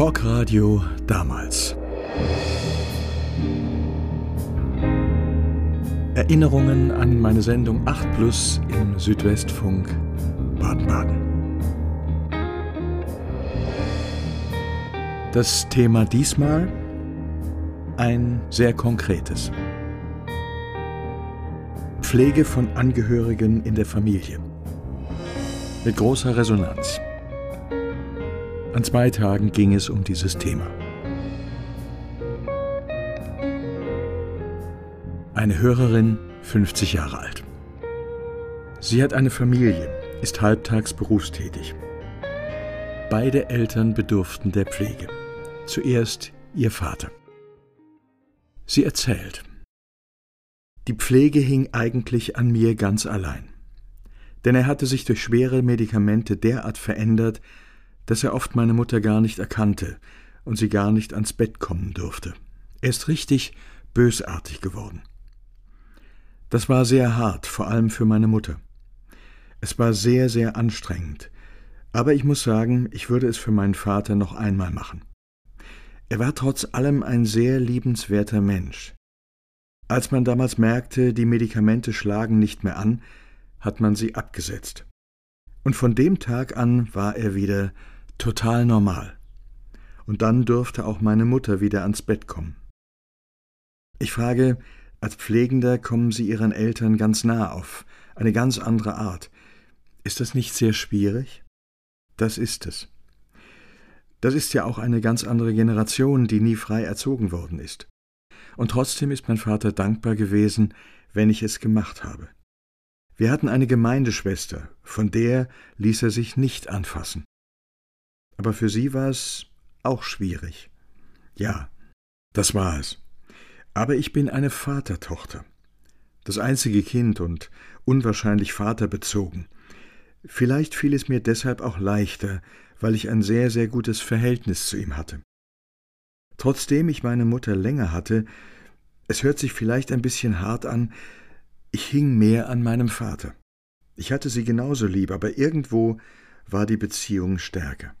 Talkradio damals. Erinnerungen an meine Sendung 8 Plus im Südwestfunk Baden-Baden. Das Thema diesmal ein sehr konkretes. Pflege von Angehörigen in der Familie. Mit großer Resonanz. An zwei Tagen ging es um dieses Thema. Eine Hörerin, 50 Jahre alt. Sie hat eine Familie, ist halbtags berufstätig. Beide Eltern bedurften der Pflege. Zuerst ihr Vater. Sie erzählt. Die Pflege hing eigentlich an mir ganz allein. Denn er hatte sich durch schwere Medikamente derart verändert, dass er oft meine Mutter gar nicht erkannte und sie gar nicht ans Bett kommen durfte. Er ist richtig bösartig geworden. Das war sehr hart, vor allem für meine Mutter. Es war sehr, sehr anstrengend, aber ich muss sagen, ich würde es für meinen Vater noch einmal machen. Er war trotz allem ein sehr liebenswerter Mensch. Als man damals merkte, die Medikamente schlagen nicht mehr an, hat man sie abgesetzt. Und von dem Tag an war er wieder total normal. Und dann durfte auch meine Mutter wieder ans Bett kommen. Ich frage, als Pflegender kommen Sie Ihren Eltern ganz nah auf, eine ganz andere Art. Ist das nicht sehr schwierig? Das ist es. Das ist ja auch eine ganz andere Generation, die nie frei erzogen worden ist. Und trotzdem ist mein Vater dankbar gewesen, wenn ich es gemacht habe. Wir hatten eine Gemeindeschwester, von der ließ er sich nicht anfassen. Aber für sie war es auch schwierig. Ja, das war es. Aber ich bin eine Vatertochter. Das einzige Kind und unwahrscheinlich vaterbezogen. Vielleicht fiel es mir deshalb auch leichter, weil ich ein sehr, sehr gutes Verhältnis zu ihm hatte. Trotzdem ich meine Mutter länger hatte, es hört sich vielleicht ein bisschen hart an, ich hing mehr an meinem Vater. Ich hatte sie genauso lieb, aber irgendwo war die Beziehung stärker.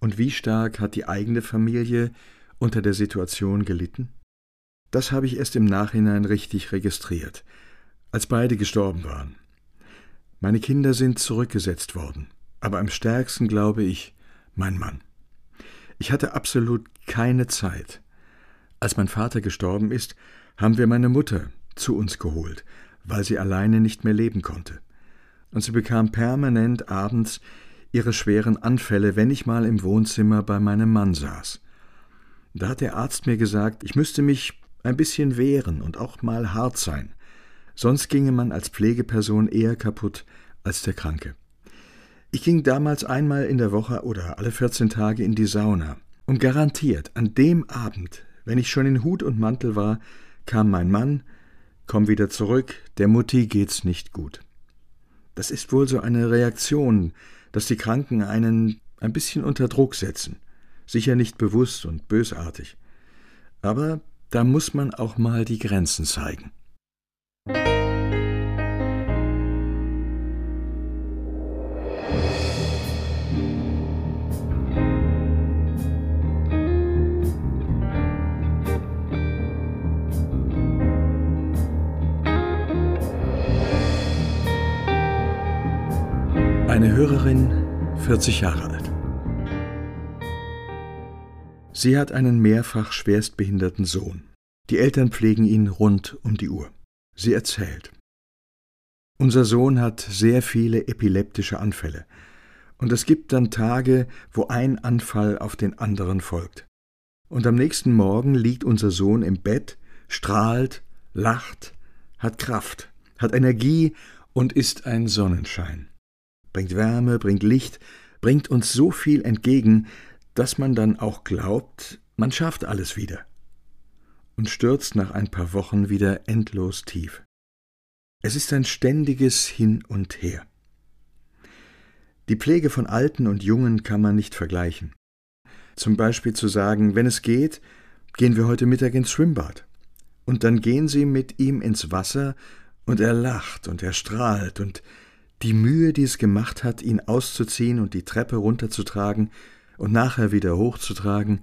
Und wie stark hat die eigene Familie unter der Situation gelitten? Das habe ich erst im Nachhinein richtig registriert, als beide gestorben waren. Meine Kinder sind zurückgesetzt worden aber am stärksten glaube ich mein Mann. Ich hatte absolut keine Zeit. Als mein Vater gestorben ist, haben wir meine Mutter zu uns geholt, weil sie alleine nicht mehr leben konnte. Und sie bekam permanent abends ihre schweren Anfälle, wenn ich mal im Wohnzimmer bei meinem Mann saß. Da hat der Arzt mir gesagt, ich müsste mich ein bisschen wehren und auch mal hart sein, sonst ginge man als Pflegeperson eher kaputt als der Kranke. Ich ging damals einmal in der Woche oder alle 14 Tage in die Sauna. Und garantiert, an dem Abend, wenn ich schon in Hut und Mantel war, kam mein Mann, komm wieder zurück, der Mutti geht's nicht gut. Das ist wohl so eine Reaktion, dass die Kranken einen ein bisschen unter Druck setzen. Sicher nicht bewusst und bösartig. Aber da muss man auch mal die Grenzen zeigen. Hörerin, 40 Jahre alt. Sie hat einen mehrfach schwerstbehinderten Sohn. Die Eltern pflegen ihn rund um die Uhr. Sie erzählt. Unser Sohn hat sehr viele epileptische Anfälle. Und es gibt dann Tage, wo ein Anfall auf den anderen folgt. Und am nächsten Morgen liegt unser Sohn im Bett, strahlt, lacht, hat Kraft, hat Energie und ist ein Sonnenschein bringt Wärme, bringt Licht, bringt uns so viel entgegen, dass man dann auch glaubt, man schafft alles wieder und stürzt nach ein paar Wochen wieder endlos tief. Es ist ein ständiges Hin und Her. Die Pflege von Alten und Jungen kann man nicht vergleichen. Zum Beispiel zu sagen, wenn es geht, gehen wir heute Mittag ins Schwimmbad. Und dann gehen sie mit ihm ins Wasser und er lacht und er strahlt und die Mühe, die es gemacht hat, ihn auszuziehen und die Treppe runterzutragen, und nachher wieder hochzutragen,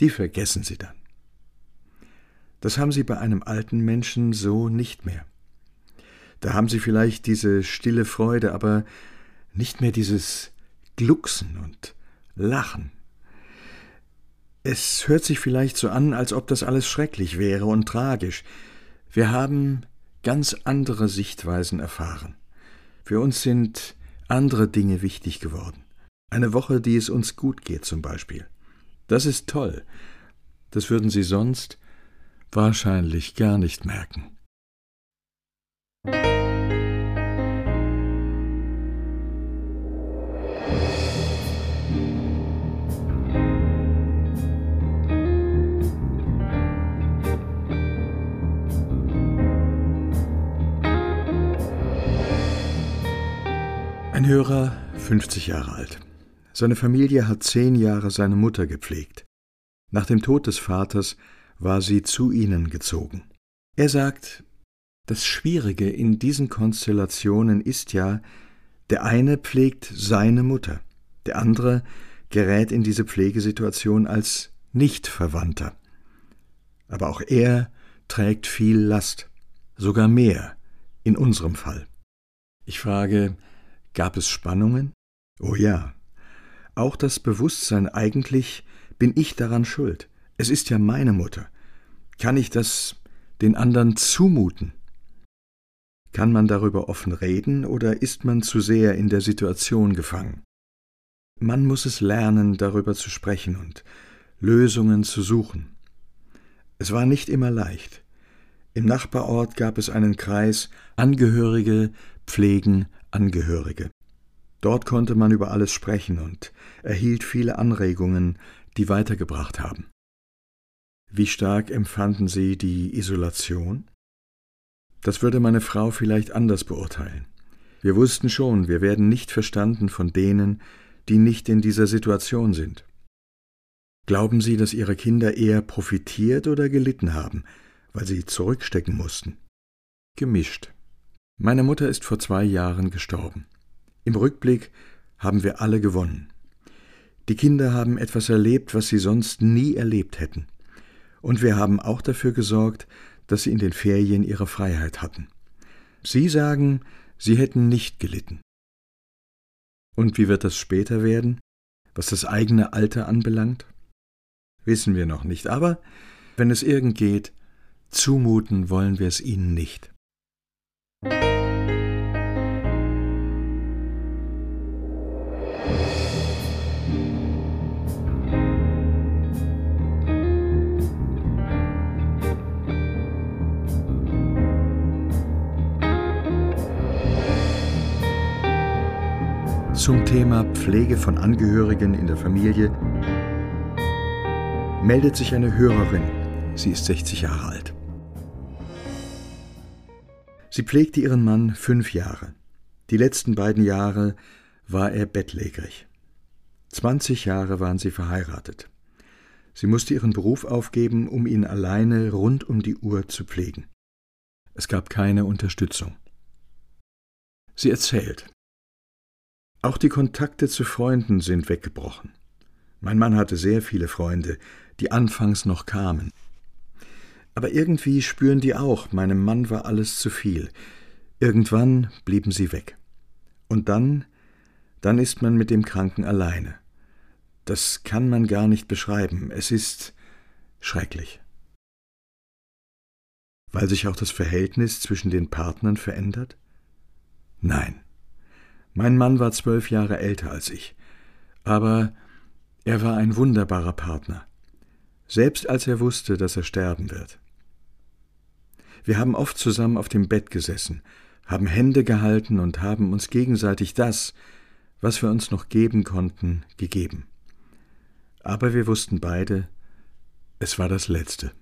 die vergessen Sie dann. Das haben Sie bei einem alten Menschen so nicht mehr. Da haben Sie vielleicht diese stille Freude, aber nicht mehr dieses Glucksen und Lachen. Es hört sich vielleicht so an, als ob das alles schrecklich wäre und tragisch. Wir haben ganz andere Sichtweisen erfahren. Für uns sind andere Dinge wichtig geworden. Eine Woche, die es uns gut geht zum Beispiel. Das ist toll. Das würden Sie sonst wahrscheinlich gar nicht merken. Ein Hörer, 50 Jahre alt. Seine Familie hat zehn Jahre seine Mutter gepflegt. Nach dem Tod des Vaters war sie zu ihnen gezogen. Er sagt, das Schwierige in diesen Konstellationen ist ja, der eine pflegt seine Mutter, der andere gerät in diese Pflegesituation als Nichtverwandter. Aber auch er trägt viel Last, sogar mehr in unserem Fall. Ich frage, Gab es Spannungen? Oh ja. Auch das Bewusstsein, eigentlich bin ich daran schuld. Es ist ja meine Mutter. Kann ich das den anderen zumuten? Kann man darüber offen reden oder ist man zu sehr in der Situation gefangen? Man muss es lernen, darüber zu sprechen und Lösungen zu suchen. Es war nicht immer leicht. Im Nachbarort gab es einen Kreis Angehörige pflegen Angehörige. Dort konnte man über alles sprechen und erhielt viele Anregungen, die weitergebracht haben. Wie stark empfanden Sie die Isolation? Das würde meine Frau vielleicht anders beurteilen. Wir wussten schon, wir werden nicht verstanden von denen, die nicht in dieser Situation sind. Glauben Sie, dass Ihre Kinder eher profitiert oder gelitten haben, weil sie zurückstecken mussten? Gemischt. Meine Mutter ist vor zwei Jahren gestorben. Im Rückblick haben wir alle gewonnen. Die Kinder haben etwas erlebt, was sie sonst nie erlebt hätten. Und wir haben auch dafür gesorgt, dass sie in den Ferien ihre Freiheit hatten. Sie sagen, sie hätten nicht gelitten. Und wie wird das später werden, was das eigene Alter anbelangt? Wissen wir noch nicht, aber wenn es irgend geht, zumuten wollen wir es ihnen nicht. Zum Thema Pflege von Angehörigen in der Familie meldet sich eine Hörerin. Sie ist 60 Jahre alt. Sie pflegte ihren Mann fünf Jahre. Die letzten beiden Jahre war er bettlägerig. 20 Jahre waren sie verheiratet. Sie musste ihren Beruf aufgeben, um ihn alleine rund um die Uhr zu pflegen. Es gab keine Unterstützung. Sie erzählt. Auch die Kontakte zu Freunden sind weggebrochen. Mein Mann hatte sehr viele Freunde, die anfangs noch kamen. Aber irgendwie spüren die auch, meinem Mann war alles zu viel. Irgendwann blieben sie weg. Und dann, dann ist man mit dem Kranken alleine. Das kann man gar nicht beschreiben. Es ist schrecklich. Weil sich auch das Verhältnis zwischen den Partnern verändert? Nein. Mein Mann war zwölf Jahre älter als ich, aber er war ein wunderbarer Partner, selbst als er wusste, dass er sterben wird. Wir haben oft zusammen auf dem Bett gesessen, haben Hände gehalten und haben uns gegenseitig das, was wir uns noch geben konnten, gegeben. Aber wir wussten beide, es war das Letzte.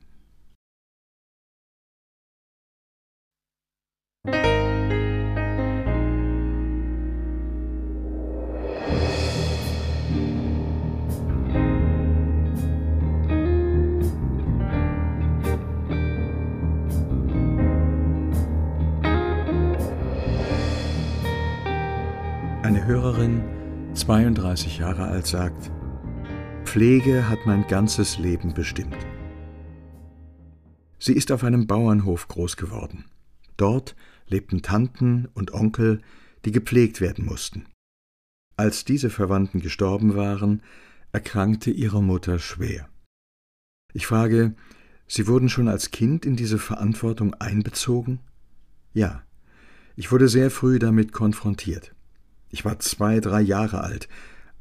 32 Jahre alt, sagt, Pflege hat mein ganzes Leben bestimmt. Sie ist auf einem Bauernhof groß geworden. Dort lebten Tanten und Onkel, die gepflegt werden mussten. Als diese Verwandten gestorben waren, erkrankte ihre Mutter schwer. Ich frage, Sie wurden schon als Kind in diese Verantwortung einbezogen? Ja, ich wurde sehr früh damit konfrontiert. Ich war zwei, drei Jahre alt,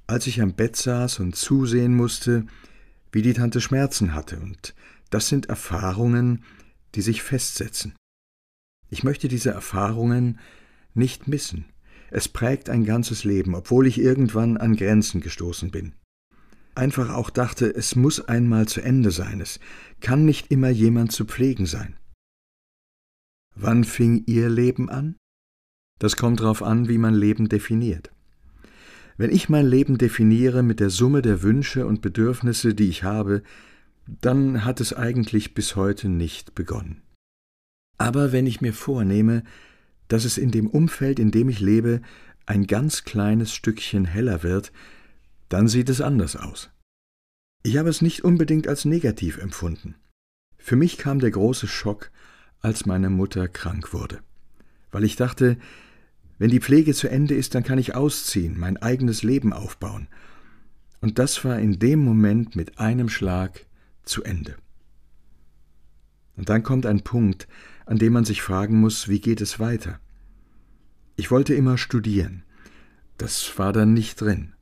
als ich am Bett saß und zusehen musste, wie die Tante Schmerzen hatte, und das sind Erfahrungen, die sich festsetzen. Ich möchte diese Erfahrungen nicht missen. Es prägt ein ganzes Leben, obwohl ich irgendwann an Grenzen gestoßen bin. Einfach auch dachte, es muss einmal zu Ende sein, es kann nicht immer jemand zu pflegen sein. Wann fing Ihr Leben an? Das kommt darauf an, wie man Leben definiert. Wenn ich mein Leben definiere mit der Summe der Wünsche und Bedürfnisse, die ich habe, dann hat es eigentlich bis heute nicht begonnen. Aber wenn ich mir vornehme, dass es in dem Umfeld, in dem ich lebe, ein ganz kleines Stückchen heller wird, dann sieht es anders aus. Ich habe es nicht unbedingt als negativ empfunden. Für mich kam der große Schock, als meine Mutter krank wurde, weil ich dachte, wenn die Pflege zu Ende ist, dann kann ich ausziehen, mein eigenes Leben aufbauen. Und das war in dem Moment mit einem Schlag zu Ende. Und dann kommt ein Punkt, an dem man sich fragen muss, wie geht es weiter? Ich wollte immer studieren. Das war dann nicht drin.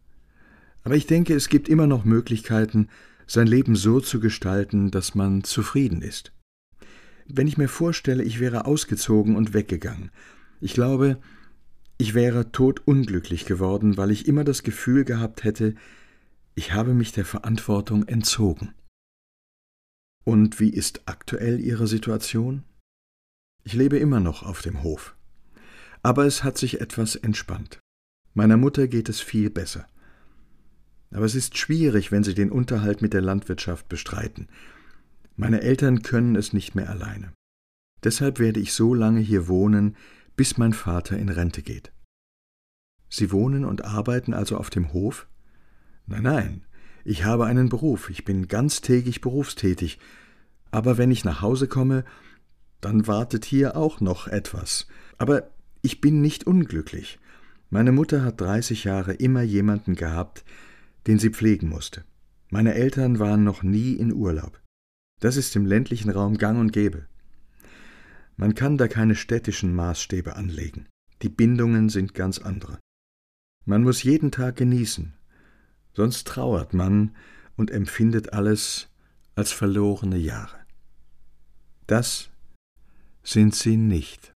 Aber ich denke, es gibt immer noch Möglichkeiten, sein Leben so zu gestalten, dass man zufrieden ist. Wenn ich mir vorstelle, ich wäre ausgezogen und weggegangen, ich glaube, ich wäre todunglücklich geworden, weil ich immer das Gefühl gehabt hätte, ich habe mich der Verantwortung entzogen. Und wie ist aktuell Ihre Situation? Ich lebe immer noch auf dem Hof. Aber es hat sich etwas entspannt. Meiner Mutter geht es viel besser. Aber es ist schwierig, wenn sie den Unterhalt mit der Landwirtschaft bestreiten. Meine Eltern können es nicht mehr alleine. Deshalb werde ich so lange hier wohnen, bis mein Vater in Rente geht. Sie wohnen und arbeiten also auf dem Hof? Nein, nein, ich habe einen Beruf, ich bin ganztägig berufstätig, aber wenn ich nach Hause komme, dann wartet hier auch noch etwas. Aber ich bin nicht unglücklich. Meine Mutter hat dreißig Jahre immer jemanden gehabt, den sie pflegen musste. Meine Eltern waren noch nie in Urlaub. Das ist im ländlichen Raum gang und gäbe. Man kann da keine städtischen Maßstäbe anlegen. Die Bindungen sind ganz andere. Man muss jeden Tag genießen, sonst trauert man und empfindet alles als verlorene Jahre. Das sind sie nicht.